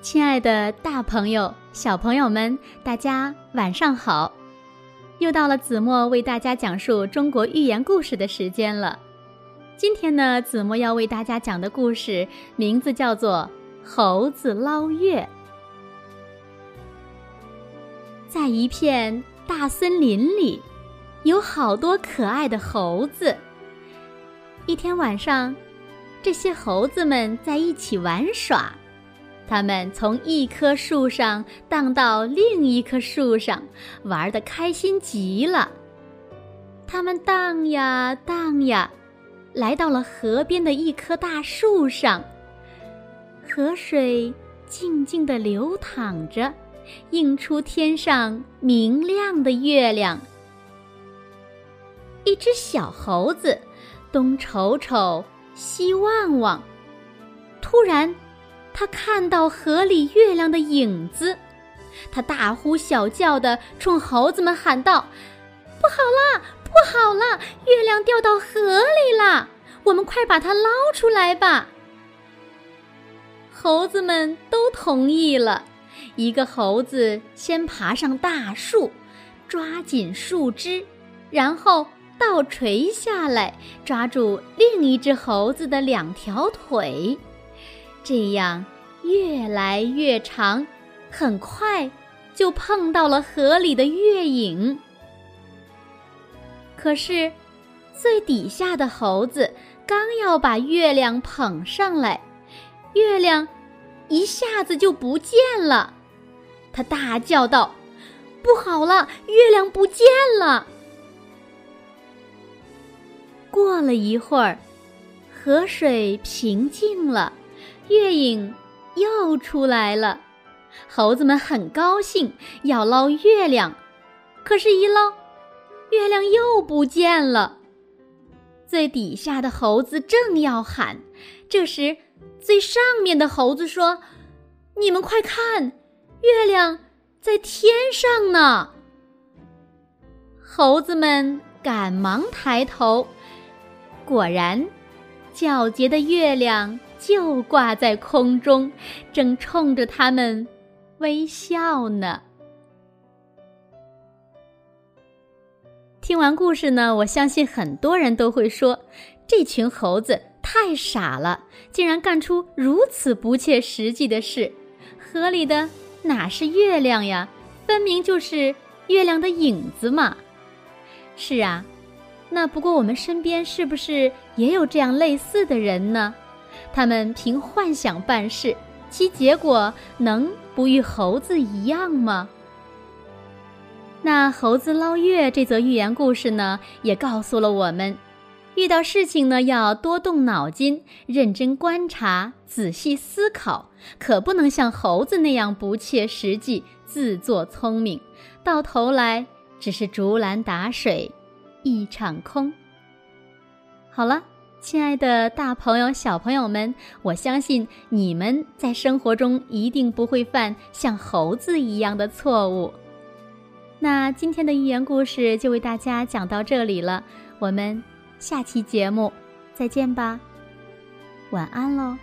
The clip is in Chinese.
亲爱的，大朋友、小朋友们，大家晚上好！又到了子墨为大家讲述中国寓言故事的时间了。今天呢，子墨要为大家讲的故事名字叫做《猴子捞月》。在一片大森林里，有好多可爱的猴子。一天晚上，这些猴子们在一起玩耍。他们从一棵树上荡到另一棵树上，玩得开心极了。他们荡呀荡呀，来到了河边的一棵大树上。河水静静地流淌着，映出天上明亮的月亮。一只小猴子东瞅瞅，西望望，突然。他看到河里月亮的影子，他大呼小叫的冲猴子们喊道：“不好啦，不好啦！月亮掉到河里啦！我们快把它捞出来吧！”猴子们都同意了。一个猴子先爬上大树，抓紧树枝，然后倒垂下来，抓住另一只猴子的两条腿。这样越来越长，很快就碰到了河里的月影。可是，最底下的猴子刚要把月亮捧上来，月亮一下子就不见了。他大叫道：“不好了，月亮不见了！”过了一会儿，河水平静了。月影又出来了，猴子们很高兴，要捞月亮，可是，一捞，月亮又不见了。最底下的猴子正要喊，这时，最上面的猴子说：“你们快看，月亮在天上呢！”猴子们赶忙抬头，果然，皎洁的月亮。就挂在空中，正冲着他们微笑呢。听完故事呢，我相信很多人都会说，这群猴子太傻了，竟然干出如此不切实际的事。河里的哪是月亮呀？分明就是月亮的影子嘛！是啊，那不过我们身边是不是也有这样类似的人呢？他们凭幻想办事，其结果能不与猴子一样吗？那猴子捞月这则寓言故事呢，也告诉了我们，遇到事情呢要多动脑筋，认真观察，仔细思考，可不能像猴子那样不切实际，自作聪明，到头来只是竹篮打水一场空。好了。亲爱的大朋友、小朋友们，我相信你们在生活中一定不会犯像猴子一样的错误。那今天的寓言故事就为大家讲到这里了，我们下期节目再见吧，晚安喽。